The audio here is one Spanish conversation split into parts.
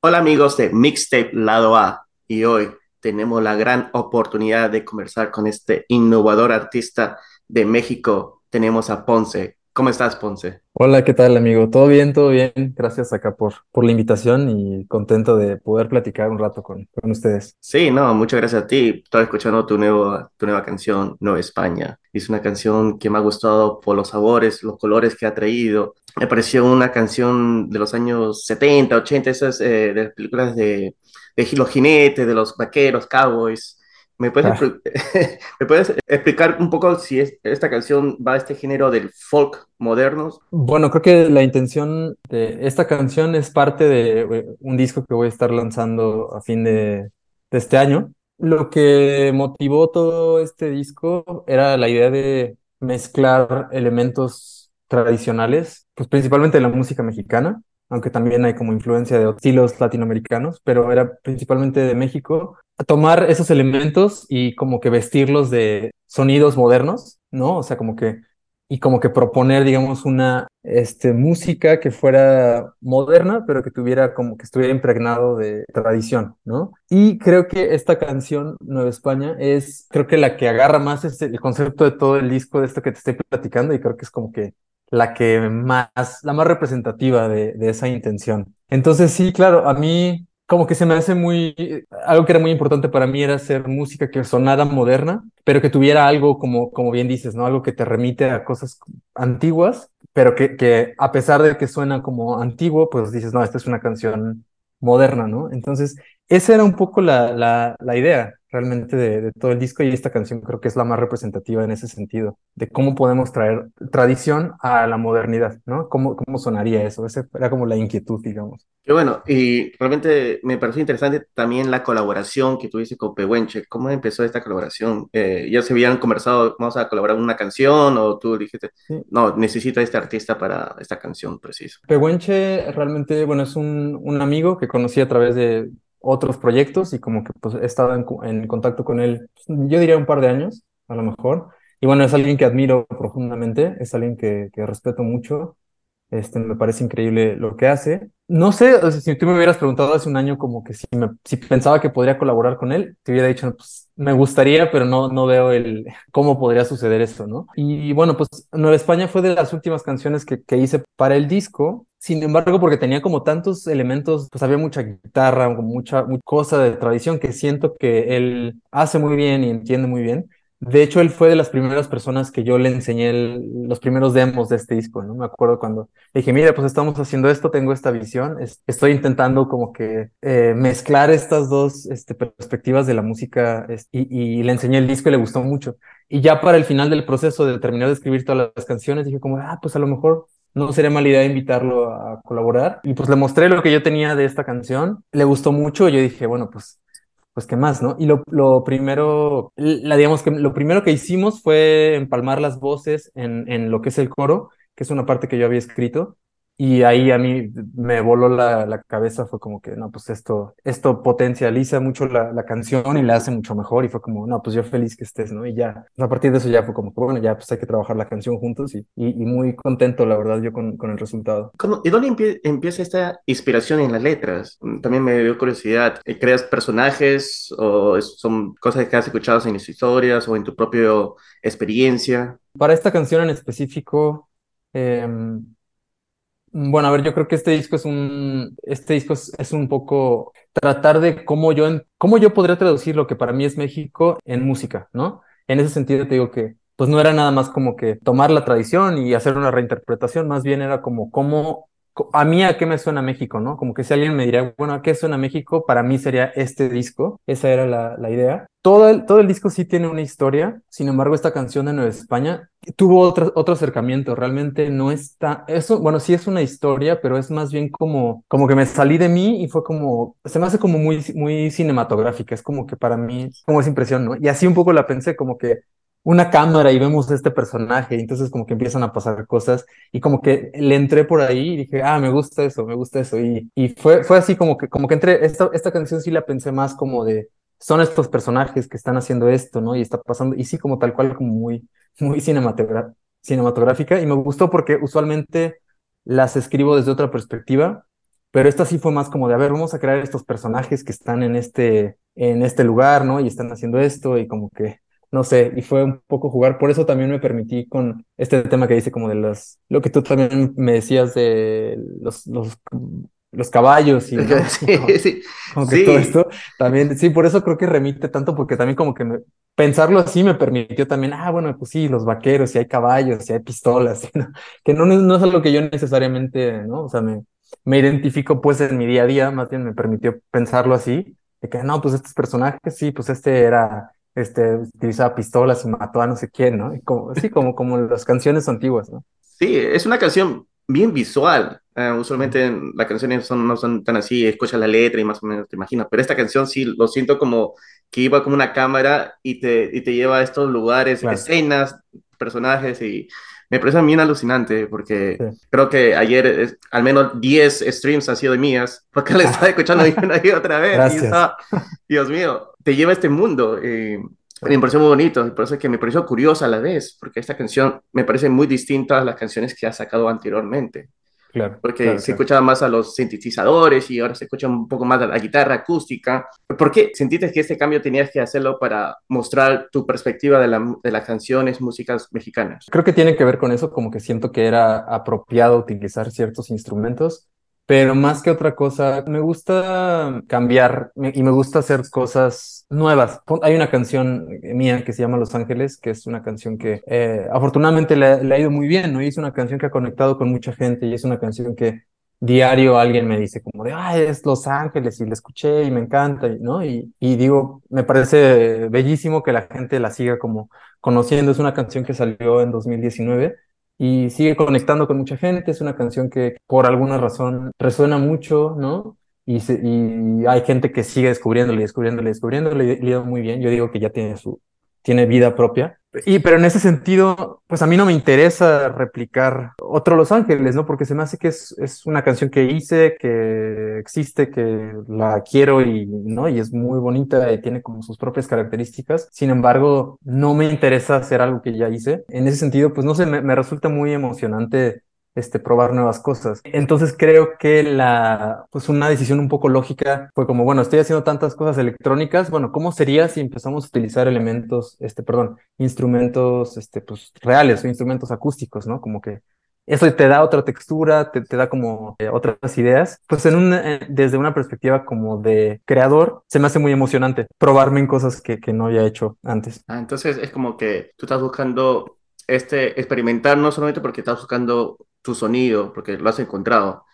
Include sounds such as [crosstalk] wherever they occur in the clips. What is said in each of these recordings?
Hola amigos de Mixtape Lado A y hoy tenemos la gran oportunidad de conversar con este innovador artista de México. Tenemos a Ponce. ¿Cómo estás, Ponce? Hola, ¿qué tal, amigo? ¿Todo bien? ¿Todo bien? Gracias acá por, por la invitación y contento de poder platicar un rato con, con ustedes. Sí, no, muchas gracias a ti. Estoy escuchando tu, nuevo, tu nueva canción, Nueva España. Es una canción que me ha gustado por los sabores, los colores que ha traído. Me pareció una canción de los años 70, 80, esas eh, de las películas de, de los jinetes, de los vaqueros, cowboys. ¿Me puedes, Ah, [laughs] ¿Me puedes explicar un poco si es- esta canción va a este género del folk moderno? bueno, creo que la intención de esta canción es parte de eh, un disco que voy a estar lanzando a fin de, de este año. Lo que motivó todo este disco era la idea de mezclar elementos tradicionales, pues principalmente de la música mexicana, aunque también hay como influencia de estilos latinoamericanos, pero era principalmente de México tomar esos elementos y como que vestirlos de sonidos modernos, ¿no? O sea, como que, y como que proponer, digamos, una este, música que fuera moderna, pero que tuviera como que estuviera impregnado de tradición, ¿no? Y creo que esta canción, Nueva España, es, creo que la que agarra más es el concepto de todo el disco de esto que te estoy platicando y creo que es como que la que más, la más representativa de, de esa intención. Entonces, sí, claro, a mí como que se me hace muy, algo que era muy importante para mí era hacer música que sonara moderna, pero que tuviera algo como, como bien dices, ¿no? Algo que te remite a cosas antiguas, pero que, que a pesar de que suena como antiguo, pues dices, no, esta es una canción moderna, ¿no? Entonces, esa era un poco la, la, la idea realmente de, de todo el disco y esta canción creo que es la más representativa en ese sentido, de cómo podemos traer tradición a la modernidad, ¿no? ¿Cómo, cómo sonaría eso? Esa era como la inquietud, digamos. Qué bueno, y realmente me pareció interesante también la colaboración que tuviste con Pehuenche. ¿Cómo empezó esta colaboración? Eh, ¿ya se habían conversado, vamos a colaborar una canción o tú dijiste, Sí. no, necesito a este artista para esta canción preciso? Pehuenche realmente, bueno, es un, un amigo que conocí a través de otros proyectos y como que pues he estado en, en contacto con él, pues, yo diría un par de años, a lo mejor. Y bueno, es alguien que admiro profundamente, es alguien que, que respeto mucho. Este, me parece increíble lo que hace. No sé, si tú me hubieras preguntado hace un año como que si, me, si pensaba que podría colaborar con él, te hubiera dicho, pues me gustaría, pero no, no veo el [laughs] cómo podría suceder eso, ¿no? Y bueno, pues Nueva España fue de las últimas canciones que, que hice para el disco. Sin embargo, porque tenía como tantos elementos, pues había mucha guitarra, mucha, mucha cosa de tradición que siento que él hace muy bien y entiende muy bien. De hecho, él fue de las primeras personas que yo le enseñé los primeros demos de este disco, ¿no? Me acuerdo cuando le dije, mira, pues estamos haciendo esto, tengo esta visión, es- estoy intentando como que eh, mezclar estas dos este, perspectivas de la música y le enseñé el disco y le gustó mucho. Y ya para el final del proceso de terminar de escribir todas las canciones, dije como, ah, pues a lo mejor no sería mala idea invitarlo a colaborar. Y pues le mostré lo que yo tenía de esta canción, le gustó mucho y yo dije, bueno, pues pues qué más, ¿no? Y lo, primero, la, digamos que lo primero que hicimos fue empalmar las voces en, en lo que es el coro, que es una parte que yo había escrito, y ahí a mí me voló la, la cabeza, fue como que, no, pues esto, esto potencializa mucho la, la canción y la hace mucho mejor, y fue como, no, pues yo feliz que estés, ¿no? Y ya, a partir de eso ya fue como bueno, ya pues hay que trabajar la canción juntos y, y, y muy contento, la verdad, yo con, con el resultado. ¿Cómo- ¿Y dónde empie- empieza esta inspiración en las letras? Mm, También me dio curiosidad. Eh, ¿Creas personajes o son cosas que has escuchado en las historias o en tu propia experiencia? Para esta canción en específico, em, Bueno, a ver, yo creo que este disco es un, este disco es, un poco tratar de cómo yo, cómo yo podría traducir lo que para mí es México en música, ¿no? En ese sentido te digo que, pues no era nada más como que tomar la tradición y hacer una reinterpretación, más bien era como cómo, a mí a qué me suena México, ¿no? Como que si alguien me diría, bueno, ¿a qué suena México? Para mí sería este disco, esa era la, la idea. Todo el, todo el disco sí tiene una historia, sin embargo, esta canción de Nueva España tuvo otro, otro acercamiento, realmente no está, eso, bueno, sí es una historia, pero es más bien como, como que me salí de mí y fue como, se me hace como muy, muy cinematográfica, es como que para mí, como esa impresión, ¿no? Y así un poco la pensé, como que una cámara y vemos este personaje, y entonces como que empiezan a pasar cosas y como que le entré por ahí y dije, ah, me gusta eso, me gusta eso, y, y fue, fue así como que, como que entré, esta, esta canción sí la pensé más como de, son estos personajes que están haciendo esto, ¿no? Y está pasando, y sí como tal cual, como muy muy cinematográfica y me gustó porque usualmente las escribo desde otra perspectiva pero esta sí fue más como de, a ver, vamos a crear estos personajes que están en este, en este lugar, ¿no? Y están haciendo esto y como que, no sé, y fue un poco jugar, por eso también me permití con este tema que dice como de las, lo que tú también me decías de los, los los caballos y [laughs] [laughs] sí, como, que todo esto también sí por eso creo que remite tanto porque también como que pensarlo así me permitió también ah bueno pues sí los vaqueros y hay caballos y hay pistolas [laughs] que no, no es algo que yo necesariamente no o sea me, me identifico pues en mi día a día más bien me permitió pensarlo así de que no pues estos personajes sí pues este era este utilizaba pistolas y mató a no sé quién no y como sí como como las canciones antiguas no sí es una canción bien visual. Uh, usualmente las canciones son, no son tan así, escuchas la letra y más o menos te imaginas, pero esta canción sí lo siento como que iba como una cámara y te, y te lleva a estos lugares, escenas, personajes y me parece bien alucinante porque creo que ayer al menos 10 streams han sido mías porque le estaba escuchando [laughs] [laughs] una y otra vez y Dios mío, te lleva a este mundo. y me pareció muy bonito y por eso es que me pareció curiosa a la vez, porque esta canción me parece muy distinta a las canciones que ha sacado anteriormente. Claro, porque se escuchaba más a los sintetizadores y ahora se escucha un poco más a la guitarra acústica. ¿Por qué sentiste que este cambio tenías que hacerlo para mostrar tu perspectiva de, la, de las canciones, músicas mexicanas? Creo que tiene que ver con eso, como que siento que era apropiado utilizar ciertos instrumentos pero más que otra cosa, me gusta cambiar y me gusta hacer cosas nuevas. Hay una canción mía que se llama Los Ángeles, que es una canción que eh, afortunadamente le, ha ido muy bien, ¿no? Y es una canción que ha conectado con mucha gente y es una canción que diario alguien me dice como de, ay, es Los Ángeles y la escuché y me encanta, ¿no? Y, y digo, me parece bellísimo que la gente la siga como conociendo. Es una canción que salió en 2019 y sigue conectando con mucha gente. Es una canción que por alguna razón resuena mucho, ¿no? Y, hay gente que sigue descubriéndole, descubriéndole, descubriéndole, y le muy bien. Yo digo que ya tiene su, tiene vida propia. Y pero en ese sentido, pues a mí no me interesa replicar otro Los Ángeles, ¿no? Porque se me hace que es, es una canción que hice, que existe, que la quiero y, ¿no? Y es muy bonita y tiene como sus propias características. Sin embargo, no me interesa hacer algo que ya hice. En ese sentido, pues no sé, me, me resulta muy emocionante este, probar nuevas cosas. Entonces creo que la, pues una decisión un poco lógica fue como, bueno, estoy haciendo tantas cosas electrónicas, bueno, ¿cómo sería si empezamos a utilizar elementos, este, perdón, instrumentos, este, pues reales o instrumentos acústicos, ¿no? Como que eso te da otra textura, te, te da como eh, otras ideas. Pues en un, eh, desde una perspectiva como de creador, se me hace muy emocionante probarme en cosas que, que no había hecho antes. Ah, entonces es como que tú estás buscando este experimentar no solamente porque estás buscando tu sonido, porque lo has encontrado,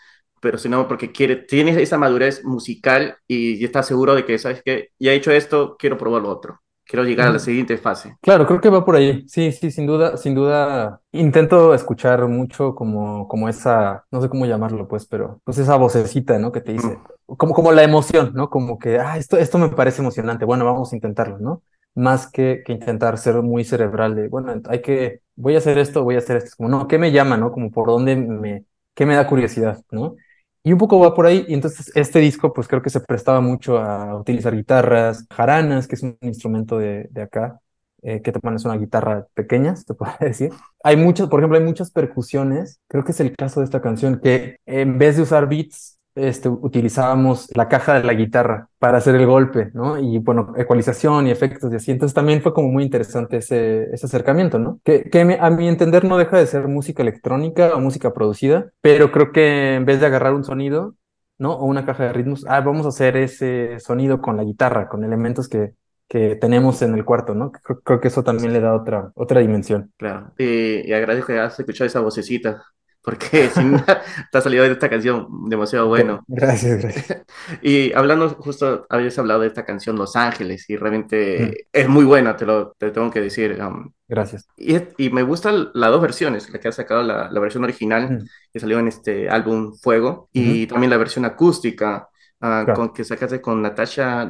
pero sino porque quiere, tienes esa madurez musical y, estás seguro de que, ¿sabes que Ya he hecho esto, quiero probar lo otro. Quiero llegar a la siguiente fase. Claro, creo que va por ahí. Sí, sí, sin duda, sin duda. Intento escuchar mucho como, como esa, no sé cómo llamarlo, pues, pero pues esa vocecita, ¿no? Que te dice, como, como la emoción, ¿no? Como que, ah, esto, esto me parece emocionante. Bueno, vamos a intentarlo, ¿no? Más que, que intentar ser muy cerebral de, bueno, hay que, voy a hacer esto, voy a hacer esto. Como, no, ¿qué me llama, no? Como por dónde me, qué me da curiosidad, ¿no? Y un poco va por ahí, y entonces este disco pues creo que se prestaba mucho a utilizar guitarras, jaranas, que es un instrumento de, de acá, eh, que también es una guitarra pequeña, se puede [laughs] decir. Hay muchas, por ejemplo, hay muchas percusiones, creo que es el caso de esta canción, que en vez de usar beats, este, utilizábamos la caja de la guitarra para hacer el golpe, ¿no? Y bueno, ecualización y efectos y así. Entonces también fue como muy interesante ese, acercamiento, ¿no? Que, que a mi entender no deja de ser música electrónica o música producida, pero creo que en vez de agarrar un sonido, ¿no? O una caja de ritmos, ah, vamos a hacer ese sonido con la guitarra, con elementos que, tenemos en el cuarto, ¿no? Creo, que eso también le da otra, otra dimensión. Claro, y, y agradezco que hayas escuchado esa vocecita porque [laughs] sin te ha salido de esta canción demasiado bueno. Gracias, gracias. [laughs] Y hablando, justo habías hablado de esta canción Los Ángeles y realmente mm. es muy buena, te lo te tengo que decir. Um, gracias. Y, y, me gustan las dos versiones, la que ha sacado la, la versión original, mm. que salió en este álbum Fuego, y también la versión acústica, uh, con, que sacaste con Natasha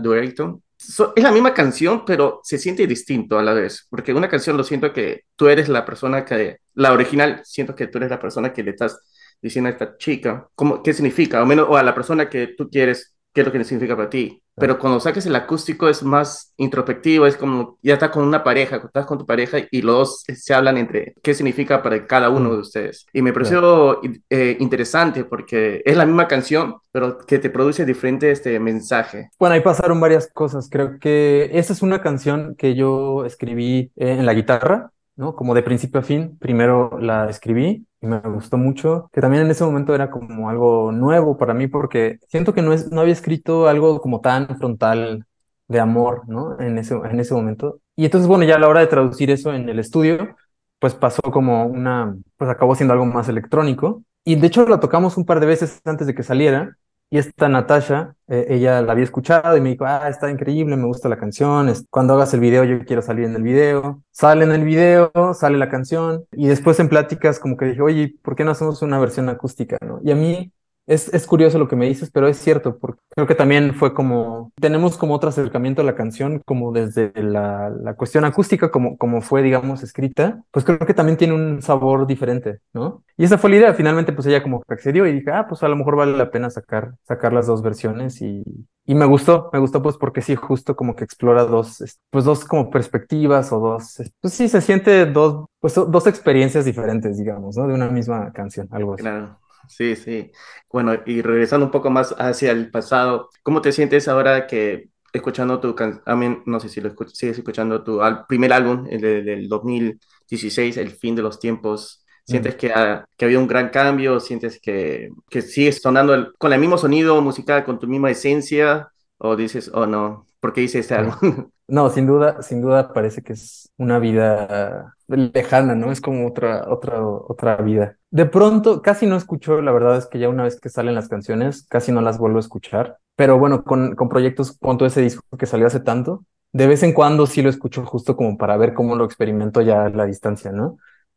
Duerto es la misma canción, pero se siente distinto a la vez, porque una canción lo siento que tú eres la persona que, la original, siento que tú eres la persona que le estás diciendo a esta chica, ¿cómo, ¿qué significa? O, menos, o a la persona que tú quieres, ¿qué es lo que significa para ti? pero cuando saques el acústico es más introspectivo, es como ya estás con una pareja, estás con tu pareja y los dos se hablan entre qué significa para cada uno de ustedes. Y me pareció eh, interesante porque es la misma canción, pero que te produce diferente este mensaje. Bueno, ahí pasaron varias cosas. Creo que esa es una canción que yo escribí eh, en la guitarra, ¿no? Como de principio a fin. Primero la escribí y me gustó mucho, que también en ese momento era como algo nuevo para mí porque siento que no, es, no había escrito algo como tan frontal de amor, ¿no? En ese, en ese momento. Y entonces, bueno, ya a la hora de traducir eso en el estudio, pues pasó como una, pues acabó siendo algo más electrónico. Y de hecho lo tocamos un par de veces antes de que saliera y esta Natasha, eh, ella la había escuchado y me dijo, ah, está increíble, me gusta la canción, cuando hagas el video yo quiero salir en el video. Sale en el video, sale la canción y después en pláticas como que dije, oye, ¿por qué no hacemos una versión acústica? ¿no? Y a mí es, es, curioso lo que me dices, pero es cierto, porque creo que también fue como, tenemos como otro acercamiento a la canción, como desde la, la, cuestión acústica, como, como fue, digamos, escrita, pues creo que también tiene un sabor diferente, ¿no? Y esa fue la idea, finalmente pues ella como que accedió y dije, ah, pues a lo mejor vale la pena sacar, sacar las dos versiones y, y me gustó, me gustó pues porque sí, justo como que explora dos, pues dos como perspectivas o dos, pues sí, se siente dos, pues dos experiencias diferentes, digamos, ¿no? De una misma canción, algo así. Claro. Sí, sí. Bueno, y regresando un poco más hacia el pasado, ¿cómo te sientes ahora que escuchando tu canción, no sé si lo sigues escuchando tu primer álbum, el del 2016, El fin de los tiempos? ¿Sientes que, ha, que habido un gran cambio? ¿Sientes que, que sigues sonando con el mismo sonido musical, con tu misma esencia? ¿O dices, oh no, ¿por qué hice este álbum? [laughs] No, sin duda, sin duda parece que es una vida lejana, ¿no? Es como otra, otra, otra vida. De pronto, casi no escucho, la verdad es que ya una vez que salen las canciones, casi no las vuelvo a escuchar. Pero bueno, con, con proyectos, con todo ese disco que salió hace tanto, de vez en cuando sí lo escucho justo como para ver cómo lo experimento ya a la distancia, ¿no?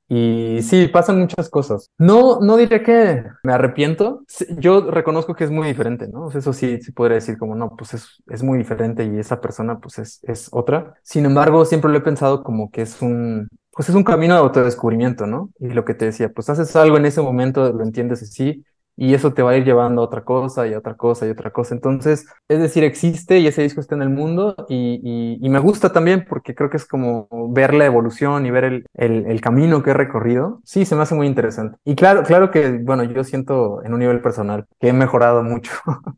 Y sí, pasan muchas cosas. No, no diré que me arrepiento. Yo reconozco que es muy diferente, ¿no? Eso sí, sí podría decir como, no, pues es, es muy diferente y esa persona pues es, es otra. Sin embargo, siempre lo he pensado como que es un, pues es un camino de autodescubrimiento, ¿no? Y lo que te decía, pues haces algo en ese momento, lo entiendes así, y eso te va a ir llevando a otra cosa y a otra cosa y otra cosa. Entonces, es decir, existe y ese disco está en el mundo y, y, me gusta también porque creo que es como ver la evolución y ver el, el, el, camino que he recorrido. Sí, se me hace muy interesante. Y claro, claro que, bueno, yo siento en un nivel personal que he mejorado mucho. [laughs]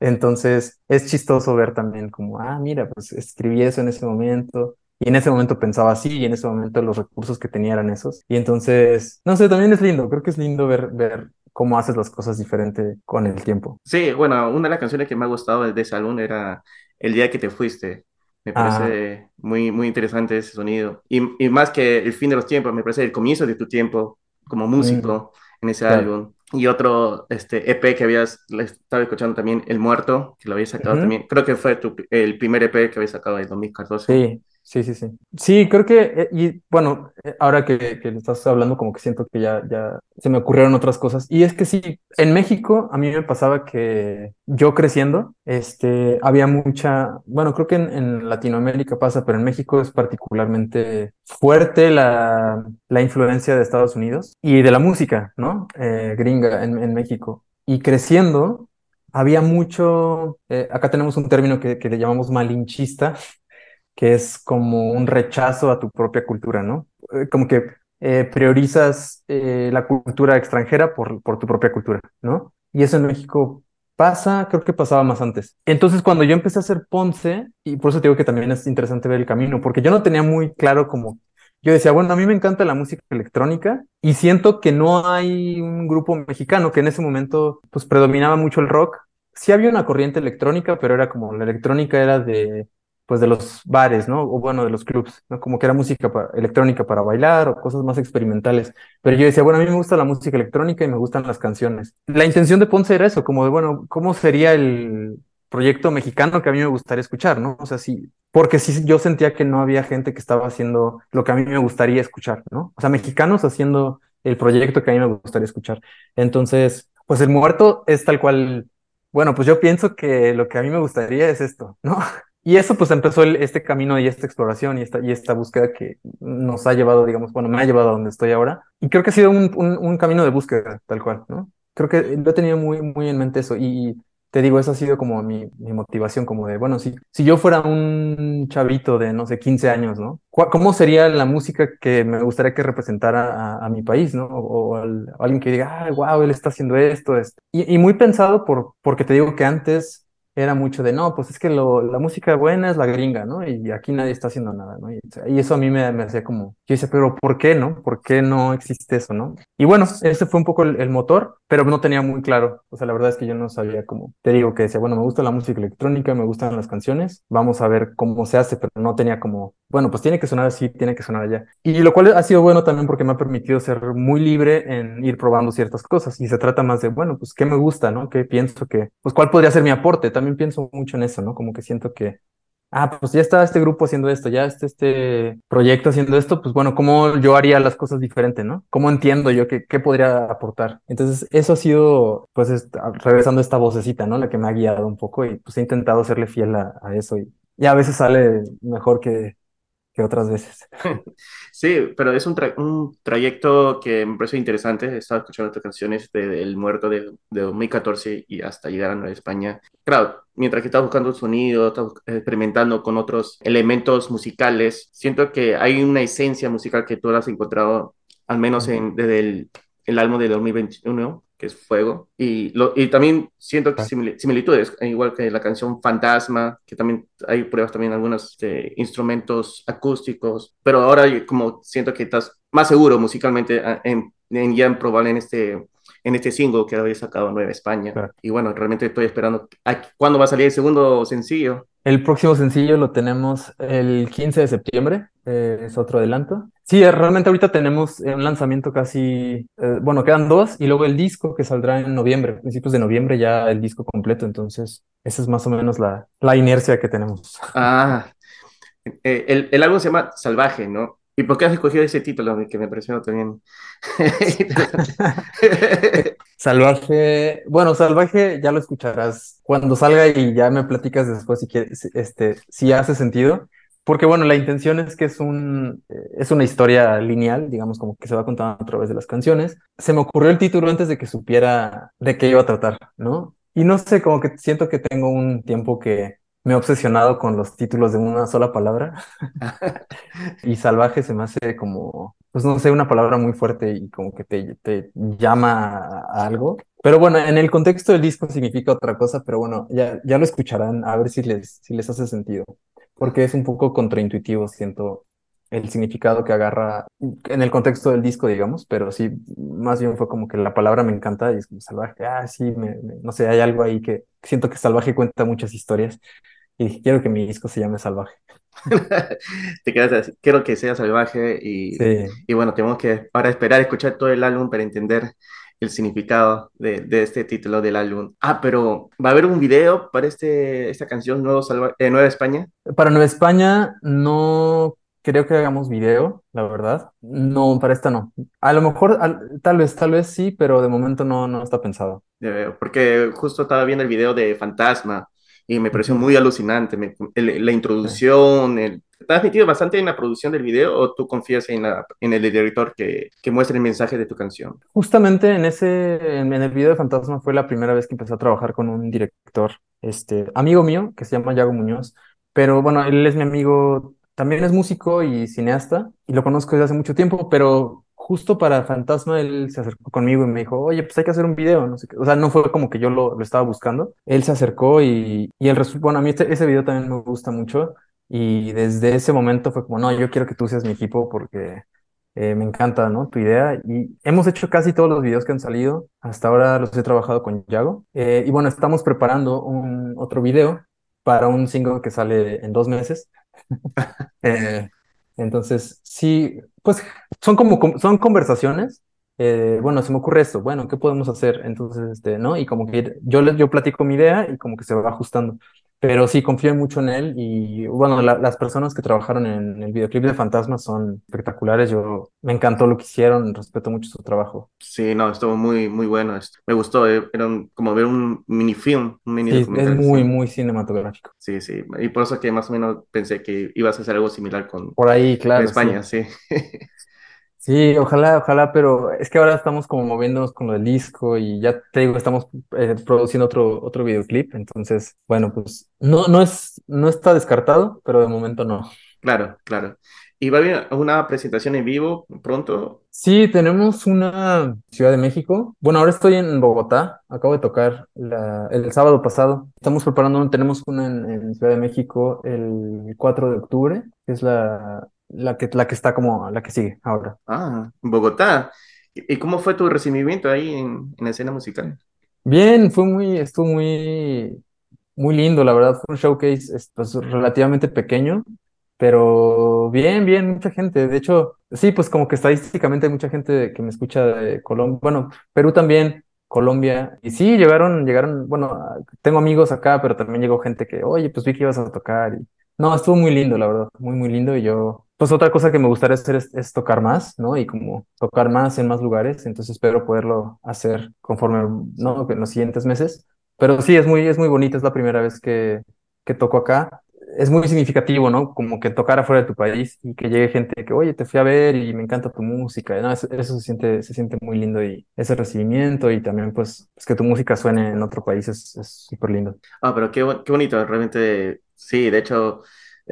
Entonces, es chistoso ver también como, ah, mira, pues escribí eso en ese momento. Y en ese momento pensaba así, y en ese momento los recursos que tenía eran esos. Y entonces, no sé, también es lindo, creo que es lindo ver, ver cómo haces las cosas diferente con el tiempo. Sí, bueno, una de las canciones que me ha gustado de ese álbum era El día que te fuiste. Me parece ah. muy, muy interesante ese sonido. Y, y, más que el fin de los tiempos, me parece el comienzo de tu tiempo como músico en ese álbum. Y otro este, EP que habías estado escuchando también, El Muerto, que lo habías sacado también. Creo que fue tu, el primer EP que habías sacado en 2014. Sí, Sí, sí, sí. Sí, creo que, eh, y bueno, eh, ahora que, que estás hablando, como que siento que ya, ya se me ocurrieron otras cosas. Y es que sí, en México a mí me pasaba que yo creciendo, este, había mucha, bueno, creo que en, Latinoamérica pasa, pero en México es particularmente fuerte la, la influencia de Estados Unidos y de la música, ¿no? Eh, gringa en, en México. Y creciendo, había mucho, acá tenemos un término que, que le llamamos malinchista, que es como un rechazo a tu propia cultura, ¿no? Eh, como que eh, priorizas eh, la cultura extranjera por, tu propia cultura, ¿no? Y eso en México pasa, creo que pasaba más antes. Entonces, cuando yo empecé a hacer Ponce, y por eso digo que también es interesante ver el camino, porque yo no tenía muy claro como, yo decía, bueno, a mí me encanta la música electrónica y siento que no hay un grupo mexicano que en ese momento pues predominaba mucho el rock. Sí había una corriente electrónica, pero era como la electrónica era de pues de los bares, ¿no? O bueno, de los clubs, ¿no? Como que era música electrónica para bailar o cosas más experimentales. Pero yo decía, bueno, a mí me gusta la música electrónica y me gustan las canciones. La intención de Ponce era eso, como de, bueno, ¿cómo sería el proyecto mexicano que a mí me gustaría escuchar, ¿no? O sea, sí, porque sí, yo sentía que no había gente que estaba haciendo lo que a mí me gustaría escuchar, ¿no? O sea, mexicanos haciendo el proyecto que a mí me gustaría escuchar. Entonces, pues el muerto es tal cual, bueno, pues yo pienso que lo que a mí me gustaría es esto, ¿no? [laughs] Y eso pues empezó este camino y esta exploración y esta, y esta búsqueda que nos ha llevado, digamos, bueno, me ha llevado a donde estoy ahora. Y creo que ha sido un, un, camino de búsqueda, tal cual, ¿no? Creo que lo he tenido muy, muy en mente eso. Y, te digo, esa ha sido como mi, mi motivación, como de, bueno, si, si yo fuera un chavito de, no sé, 15 años, ¿no? ¿Cómo sería la música que me gustaría que representara a, mi país, ¿no? O, alguien que diga, ah, wow, él está haciendo esto, esto. Y, y muy pensado por, porque te digo que antes era mucho de, no, pues es que lo, la música buena es la gringa, ¿no? Y aquí nadie está haciendo nada, ¿no? Y, eso a mí me, me, hacía como, yo decía, pero ¿por qué, no? ¿Por qué no existe eso, no? Y bueno, ese fue un poco el, motor, pero no tenía muy claro, o sea, la verdad es que yo no sabía cómo, te digo que decía, bueno, me gusta la música electrónica, me gustan las canciones, vamos a ver cómo se hace, pero no tenía como, bueno, pues tiene que sonar así, tiene que sonar allá. Y lo cual ha sido bueno también porque me ha permitido ser muy libre en ir probando ciertas cosas y se trata más de, bueno, pues qué me gusta, ¿no? ¿Qué pienso que, pues cuál podría ser mi aporte? También pienso mucho en eso, ¿no? Como que siento que, ah, pues ya está este grupo haciendo esto, ya está este proyecto haciendo esto, pues bueno, ¿cómo yo haría las cosas diferente, ¿no? ¿Cómo entiendo yo qué, qué podría aportar? Entonces, eso ha sido, pues, regresando esta vocecita, ¿no? La que me ha guiado un poco y pues he intentado serle fiel a, a eso y, y a veces sale mejor que, que otras veces. [laughs] Sí, pero es un, un trayecto que me parece interesante. He estado escuchando tus canciones desde El Muerto de, de, 2014 y hasta llegar a Nueva España. Claro, mientras que estás buscando sonido, estás experimentando con otros elementos musicales, siento que hay una esencia musical que tú has encontrado, al menos en, desde el, el álbum de 2021, que es Fuego. Y, lo, y también siento que similitudes, igual que la canción Fantasma, que también hay pruebas también algunos este, instrumentos acústicos, pero ahora como siento que estás más seguro musicalmente ah, en, en ya en probar en este en este single que habéis sacado Nueva España. Y bueno, realmente estoy esperando. ¿Cuándo va a salir el segundo sencillo? El próximo sencillo lo tenemos el 15 de septiembre, eh, es otro adelanto. Sí, eh, realmente ahorita tenemos un lanzamiento casi, eh, bueno, quedan dos y luego el disco que saldrá en noviembre, principios de noviembre ya el disco completo, entonces esa es más o menos la, la inercia que tenemos. [laughs] Ah, el, el álbum se llama Salvaje, ¿no? ¿Y por qué has escogido ese título que me pareció también [laughs] Salvaje, bueno, Salvaje ya lo escucharás cuando salga y ya me platicas después si quieres, este, si hace sentido. Porque bueno, la intención es que es un eh, es una historia lineal, digamos como que se va contando a través de las canciones. Se me ocurrió el título antes de que supiera de qué iba a tratar, ¿no? Y no sé, como que siento que tengo un tiempo que me he obsesionado con los títulos de una sola palabra. [laughs] y salvaje se me hace como, pues no sé, una palabra muy fuerte y como que te, te llama a algo. Pero bueno, en el contexto del disco significa otra cosa, pero bueno, ya, ya lo escucharán a ver si les, si les hace sentido. Porque es un poco contraintuitivo, siento, el significado que agarra en el contexto del disco, digamos, pero sí, más bien fue como que la palabra me encanta y es como salvaje, ah, sí, no sé, hay algo ahí que siento que salvaje cuenta muchas historias y quiero que mi disco se llame Salvaje. [laughs] Te quedas así, quiero que sea salvaje y, y bueno, tenemos que ahora esperar escuchar todo el álbum para entender el significado de, de, este título del álbum. Ah, pero ¿va a haber un video para este, esta canción Nuevo eh, Nueva España? Para Nueva España no creo que hagamos video, la verdad. No, para esta no. A lo mejor, tal vez, tal vez sí, pero de momento no, no está pensado. Porque justo estaba viendo el video de Fantasma y me pareció muy alucinante. la introducción, el, ¿Te metido bastante en la producción del video o tú confías en, la, en el director que, que muestre el mensaje de tu canción? Justamente en ese, en, el video de Fantasma fue la primera vez que empecé a trabajar con un director, este, amigo mío, que se llama Yago Muñoz, pero bueno, él es mi amigo, también es músico y cineasta, y lo conozco desde hace mucho tiempo, pero justo para Fantasma, él se acercó conmigo y me dijo, oye, pues hay que hacer un video, no sé qué. O sea, no fue como que yo lo, lo estaba buscando. Él se acercó y, y el bueno, a mí este, ese video también me gusta mucho. Y desde ese momento fue como, no, yo quiero que tú seas mi equipo porque eh, me encanta, ¿no? Tu idea. Y hemos hecho casi todos los videos que han salido. Hasta ahora los he trabajado con Yago. Eh, y bueno, estamos preparando un otro video para un single que sale en dos meses. [laughs] eh, entonces, sí, pues son como son conversaciones. Eh, bueno, se me ocurre esto, bueno, ¿qué podemos hacer? Entonces, este, ¿no? Y como que yo, yo platico mi idea y como que se va ajustando. Pero sí, confío mucho en él y bueno, las personas que trabajaron en el videoclip de Fantasma son espectaculares. Yo me encantó lo que hicieron, respeto mucho su trabajo. Sí, no, estuvo muy, muy bueno. Me gustó, eh, era como ver un minifilm, un mini sí, Es muy, muy cinematográfico. Sí, sí, y por eso que más o menos pensé que ibas a hacer algo similar con por ahí, claro, España, sí. Sí, [laughs] ojalá, ojalá, pero es que ahora estamos como moviéndonos con lo del disco y ya te digo, estamos eh, produciendo otro, otro videoclip, entonces, bueno, pues no, no es, no está descartado, pero de momento no. Claro, claro. ¿Y va a haber una presentación en vivo pronto? Sí, tenemos una Ciudad de México. Bueno, ahora estoy en Bogotá. Acabo de tocar la- el sábado pasado. Estamos preparando, tenemos una en, en Ciudad de México el 4 de octubre, que es la, la que, la que está como la que sigue ahora. Ah, Bogotá. ¿Y cómo fue tu recibimiento ahí en, en la escena musical? Bien, fue muy, estuvo muy, muy lindo, la verdad. Fue un showcase, es, pues, relativamente pequeño, pero bien, bien, mucha gente. De hecho, sí, pues como que estadísticamente hay mucha gente que me escucha de Colombia, bueno, Perú también, Colombia. Y sí, llegaron, llegaron, bueno, tengo amigos acá, pero también llegó gente que, oye, pues vi que ibas a tocar. Y... No, estuvo muy lindo, la verdad, muy, muy lindo. Y yo, pues otra cosa que me gustaría hacer es, es tocar más, ¿no? Y como tocar más en más lugares. Entonces espero poderlo hacer conforme, ¿no? En los siguientes meses. Pero sí, es muy, es muy bonito, es la primera vez que, que toco acá. Es muy significativo, ¿no? Como que tocar afuera de tu país y que llegue gente que, oye, te fui a ver y me encanta tu música. No, eso, eso se siente, se siente muy lindo y ese recibimiento y también, pues, pues que tu música suene en otro país es súper lindo. Ah, pero qué, qué bonito, realmente, sí, de hecho,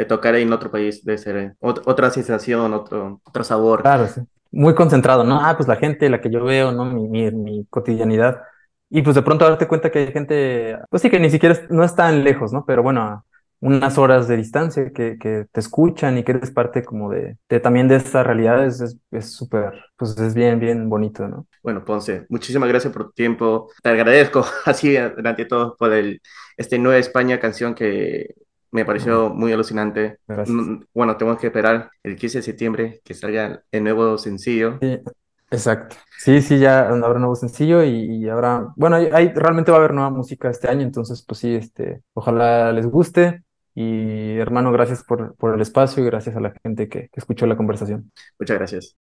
tocar en otro país debe ser eh, ot- otra sensación, otro, otro sabor. Claro, sí. Muy concentrado, ¿no? Ah, pues la gente, la que yo veo, ¿no? Mi, mi, mi cotidianidad. Y pues de pronto darte cuenta que hay gente, pues sí, que ni siquiera es- no es tan lejos, ¿no? Pero bueno, unas horas de distancia que, que te escuchan y que eres parte como de, de también de esta realidad es es es súper, pues es bien, bien bonito, ¿no? Bueno, Ponce, muchísimas gracias por tu tiempo. Te agradezco [laughs] así delante de todo por el, este Nueva España canción que me pareció muy alucinante. gracias. Mm, Bueno, tenemos que esperar el 15 de septiembre que salga el nuevo sencillo. Sí, exacto. Sí, sí, ya habrá un nuevo sencillo y, y habrá, bueno, hay, hay- realmente va a haber nueva música este año, entonces pues sí, este, ojalá les guste y hermano, gracias por, por el espacio y gracias a la gente que, que escuchó la conversación. Muchas gracias.